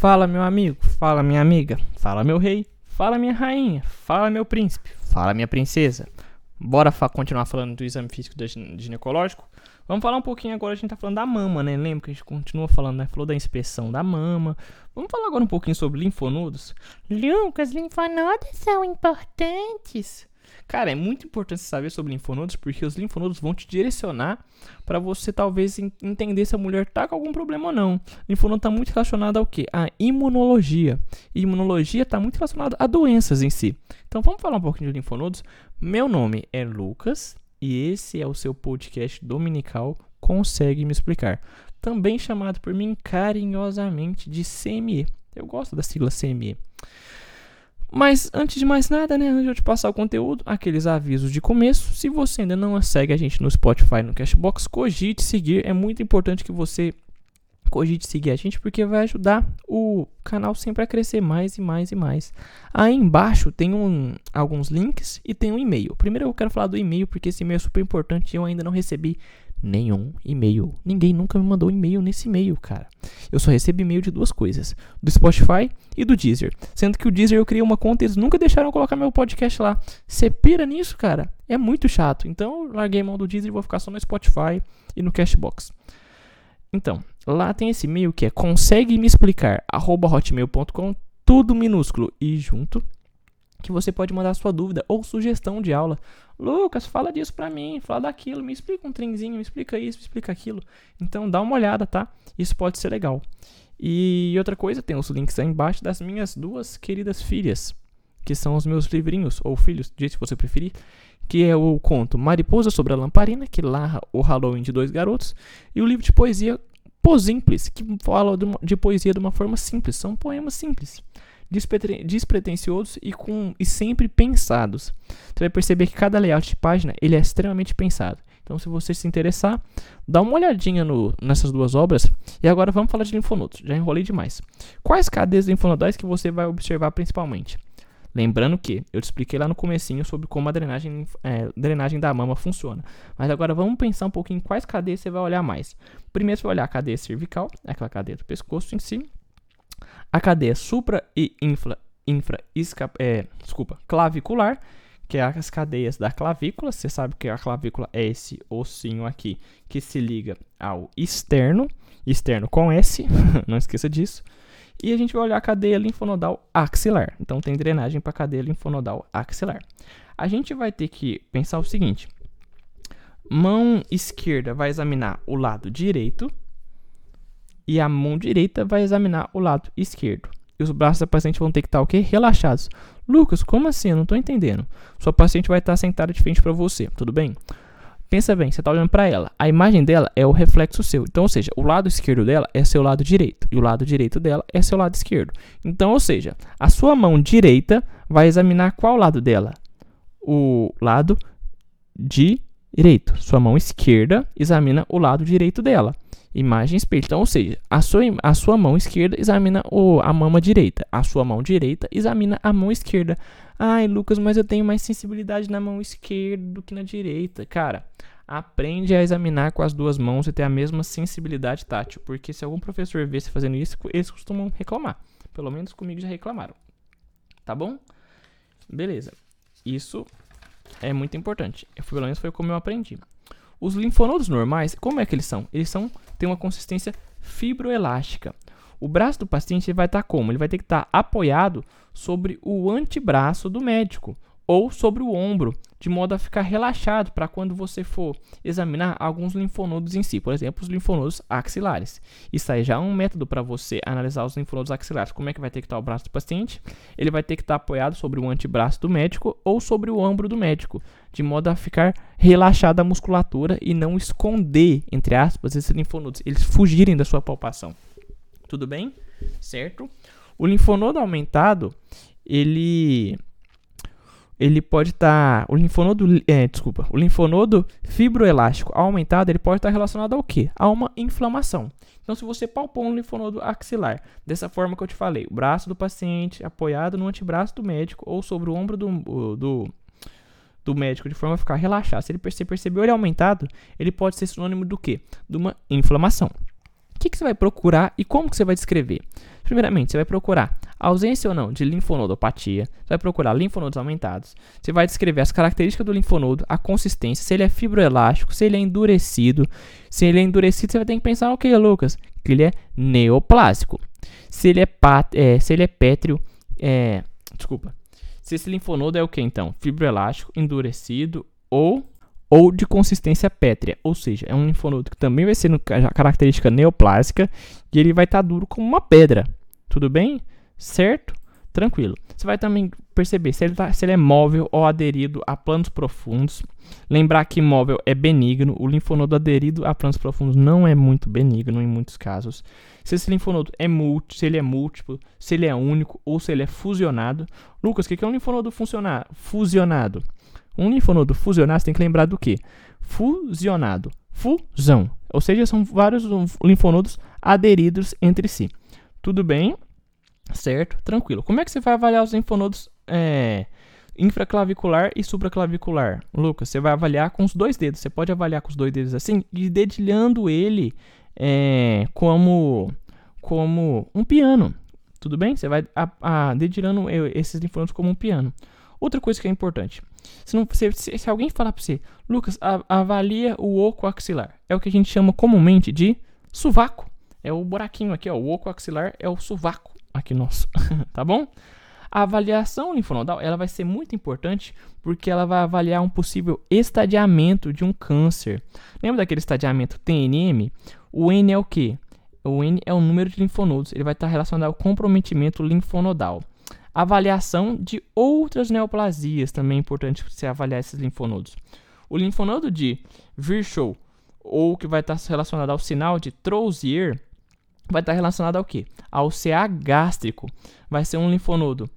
Fala, meu amigo, fala, minha amiga, fala, meu rei, fala, minha rainha, fala, meu príncipe, fala, minha princesa. Bora fa continuar falando do exame físico ginecológico? Vamos falar um pouquinho agora, a gente tá falando da mama, né? Lembra que a gente continua falando, né? Falou da inspeção da mama. Vamos falar agora um pouquinho sobre linfonodos? Lucas, linfonodos são importantes. Cara, é muito importante saber sobre linfonodos porque os linfonodos vão te direcionar para você talvez entender se a mulher tá com algum problema ou não. Linfonodo tá muito relacionado ao que? A imunologia. E imunologia tá muito relacionada a doenças em si. Então vamos falar um pouquinho de linfonodos. Meu nome é Lucas e esse é o seu podcast dominical Consegue me explicar, também chamado por mim carinhosamente de CME. Eu gosto da sigla CME. Mas antes de mais nada, né, antes de eu te passar o conteúdo, aqueles avisos de começo. Se você ainda não segue a gente no Spotify, no Cashbox, cogite seguir. É muito importante que você cogite seguir a gente porque vai ajudar o canal sempre a crescer mais e mais e mais. Aí embaixo tem um, alguns links e tem um e-mail. Primeiro eu quero falar do e-mail porque esse e-mail é super importante e eu ainda não recebi nenhum e-mail. Ninguém nunca me mandou e-mail nesse e-mail, cara. Eu só recebo e-mail de duas coisas: do Spotify e do Deezer. Sendo que o Deezer eu criei uma conta e eles nunca deixaram colocar meu podcast lá. Você pira nisso, cara? É muito chato. Então eu larguei mão do Deezer e vou ficar só no Spotify e no Cashbox. Então, lá tem esse e-mail que é consegue me explicar hotmail.com, tudo minúsculo e junto que você pode mandar sua dúvida ou sugestão de aula. Lucas, fala disso pra mim, fala daquilo, me explica um trenzinho, me explica isso, me explica aquilo. Então dá uma olhada, tá? Isso pode ser legal. E outra coisa, tem os links aí embaixo das minhas duas queridas filhas, que são os meus livrinhos, ou filhos, diz se você preferir, que é o conto Mariposa sobre a Lamparina, que narra o Halloween de dois garotos, e o livro de poesia Pô Simples, que fala de, uma, de poesia de uma forma simples, são poemas simples despretensiosos e, com, e sempre pensados. Você vai perceber que cada layout de página ele é extremamente pensado. Então, se você se interessar, dá uma olhadinha no, nessas duas obras. E agora vamos falar de linfonodos. Já enrolei demais. Quais cadeias linfonodais que você vai observar principalmente? Lembrando que eu te expliquei lá no comecinho sobre como a drenagem, é, drenagem da mama funciona. Mas agora vamos pensar um pouquinho em quais cadeias você vai olhar mais. Primeiro você vai olhar a cadeia cervical, aquela cadeia do pescoço em si a cadeia supra e infra, infra é, desculpa, clavicular, que é as cadeias da clavícula. Você sabe que a clavícula é esse ossinho aqui que se liga ao externo, externo com S, não esqueça disso. E a gente vai olhar a cadeia linfonodal axilar. Então tem drenagem para a cadeia linfonodal axilar. A gente vai ter que pensar o seguinte: mão esquerda vai examinar o lado direito e a mão direita vai examinar o lado esquerdo. E os braços da paciente vão ter que estar o quê? Relaxados. Lucas, como assim? Eu não estou entendendo. Sua paciente vai estar sentada de frente para você, tudo bem? Pensa bem, você está olhando para ela. A imagem dela é o reflexo seu. Então, ou seja, o lado esquerdo dela é seu lado direito e o lado direito dela é seu lado esquerdo. Então, ou seja, a sua mão direita vai examinar qual lado dela? O lado direito. Sua mão esquerda examina o lado direito dela. Imagem espelho. Então, ou seja, a sua, a sua mão esquerda examina o, a mama direita. A sua mão direita examina a mão esquerda. Ai, Lucas, mas eu tenho mais sensibilidade na mão esquerda do que na direita. Cara, aprende a examinar com as duas mãos e ter a mesma sensibilidade tátil. Porque se algum professor vê você fazendo isso, eles costumam reclamar. Pelo menos comigo já reclamaram. Tá bom? Beleza. Isso é muito importante. Pelo menos foi como eu aprendi. Os linfonodos normais, como é que eles são? Eles são têm uma consistência fibroelástica. O braço do paciente vai estar como? Ele vai ter que estar apoiado sobre o antebraço do médico ou sobre o ombro, de modo a ficar relaxado para quando você for examinar alguns linfonodos em si, por exemplo, os linfonodos axilares. Isso aí já é um método para você analisar os linfonodos axilares. Como é que vai ter que estar o braço do paciente? Ele vai ter que estar apoiado sobre o antebraço do médico ou sobre o ombro do médico, de modo a ficar relaxada a musculatura e não esconder, entre aspas, esses linfonodos, eles fugirem da sua palpação. Tudo bem? Certo? O linfonodo aumentado, ele ele pode estar. Tá, o linfonodo. É, desculpa. O linfonodo fibroelástico aumentado ele pode estar tá relacionado ao quê? A uma inflamação. Então, se você palpou um linfonodo axilar, dessa forma que eu te falei, o braço do paciente apoiado no antebraço do médico ou sobre o ombro do, do, do médico, de forma a ficar relaxado. Se ele percebeu ele aumentado, ele pode ser sinônimo do quê? De uma inflamação. O que, que você vai procurar e como que você vai descrever? Primeiramente, você vai procurar ausência ou não de linfonodopatia, você vai procurar linfonodos aumentados, você vai descrever as características do linfonodo, a consistência, se ele é fibroelástico, se ele é endurecido. Se ele é endurecido, você vai ter que pensar o que, Lucas? Que ele é neoplásico. Se ele é, pat, é se ele é pétreo, é, desculpa. Se esse linfonodo é o que então? Fibroelástico, endurecido ou ou de consistência pétrea, ou seja, é um linfonodo que também vai ser no, característica neoplásica e ele vai estar tá duro como uma pedra. Tudo bem? Certo? Tranquilo. Você vai também perceber se ele, tá, se ele é móvel ou aderido a planos profundos. Lembrar que móvel é benigno, o linfonodo aderido a planos profundos não é muito benigno em muitos casos. Se esse linfonodo é múltiplo, se ele é múltiplo, se ele é único ou se ele é fusionado. Lucas, o que é um linfonodo funcionar, fusionado? Um linfonodo fusionado, você tem que lembrar do que? Fusionado. Fusão. Ou seja, são vários linfonodos aderidos entre si. Tudo bem? Certo? Tranquilo. Como é que você vai avaliar os linfonodos é, infraclavicular e supraclavicular? Lucas, você vai avaliar com os dois dedos. Você pode avaliar com os dois dedos assim e dedilhando ele é, como, como um piano. Tudo bem? Você vai a, a, dedilhando esses linfonodos como um piano. Outra coisa que é importante. Se, não, se, se alguém falar para você, Lucas, a, avalia o oco axilar. É o que a gente chama comumente de sovaco. É o buraquinho aqui, ó. O oco axilar é o sovaco aqui nosso, tá bom? A avaliação linfonodal ela vai ser muito importante porque ela vai avaliar um possível estadiamento de um câncer. Lembra daquele estadiamento TNM? O N é o que? O N é o número de linfonodos. Ele vai estar relacionado ao comprometimento linfonodal. Avaliação de outras neoplasias também é importante você avaliar esses linfonodos. O linfonodo de Virchow ou que vai estar relacionado ao sinal de Trouzier vai estar relacionado ao que? Ao CA gástrico. Vai ser um linfonodo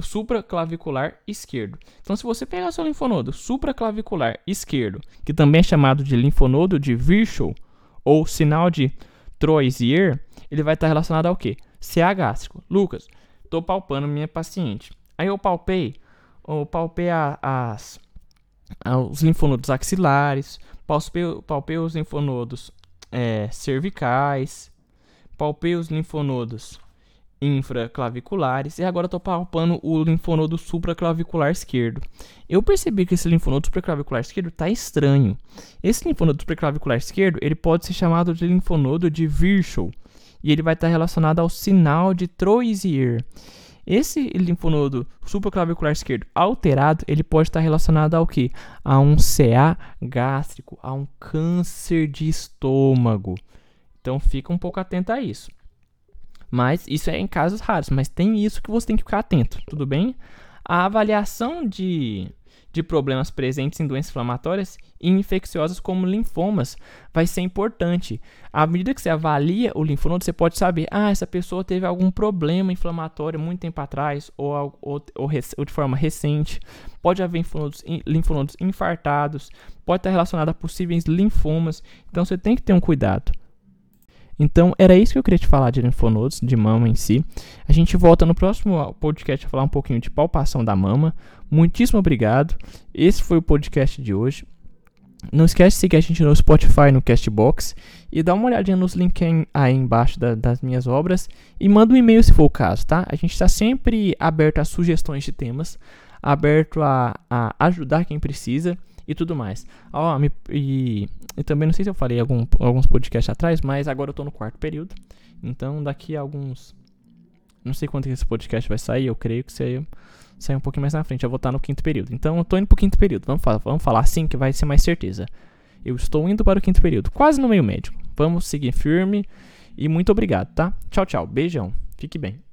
supraclavicular esquerdo. Então, se você pegar seu linfonodo supraclavicular esquerdo, que também é chamado de linfonodo de Virchow ou sinal de Troisier, ele vai estar relacionado ao que? CA gástrico. Lucas, estou palpando minha paciente. Aí eu palpei, eu palpei a, as, os linfonodos axilares, palpei, palpei os linfonodos é, cervicais, palpei os linfonodos infraclaviculares e agora estou palpando o linfonodo supraclavicular esquerdo. Eu percebi que esse linfonodo supraclavicular esquerdo está estranho. Esse linfonodo supraclavicular esquerdo ele pode ser chamado de linfonodo de Virchow e ele vai estar tá relacionado ao sinal de Troisier. Esse linfonodo supraclavicular esquerdo alterado, ele pode estar relacionado ao que? A um CA gástrico, a um câncer de estômago. Então fica um pouco atento a isso. Mas isso é em casos raros, mas tem isso que você tem que ficar atento, tudo bem? A avaliação de de problemas presentes em doenças inflamatórias e infecciosas como linfomas vai ser importante. À medida que você avalia o linfonodo, você pode saber, ah, essa pessoa teve algum problema inflamatório muito tempo atrás ou, ou, ou, ou de forma recente. Pode haver linfonodos, linfonodos infartados, pode estar relacionado a possíveis linfomas. Então você tem que ter um cuidado. Então, era isso que eu queria te falar de linfonodos, de mama em si. A gente volta no próximo podcast a falar um pouquinho de palpação da mama. Muitíssimo obrigado. Esse foi o podcast de hoje. Não esquece de seguir a gente no Spotify, no Castbox e dá uma olhadinha nos links aí embaixo da, das minhas obras e manda um e-mail se for o caso, tá? A gente está sempre aberto a sugestões de temas, aberto a, a ajudar quem precisa e tudo mais. Ó, me, e, e, também não sei se eu falei algum, alguns podcasts atrás, mas agora eu tô no quarto período. Então daqui a alguns. Não sei quanto que esse podcast vai sair, eu creio que sai, sai um pouquinho mais na frente. Eu vou estar no quinto período. Então eu tô indo pro quinto período. Vamos falar, vamos falar assim que vai ser mais certeza. Eu estou indo para o quinto período, quase no meio médio. Vamos seguir firme e muito obrigado, tá? Tchau, tchau. Beijão. Fique bem.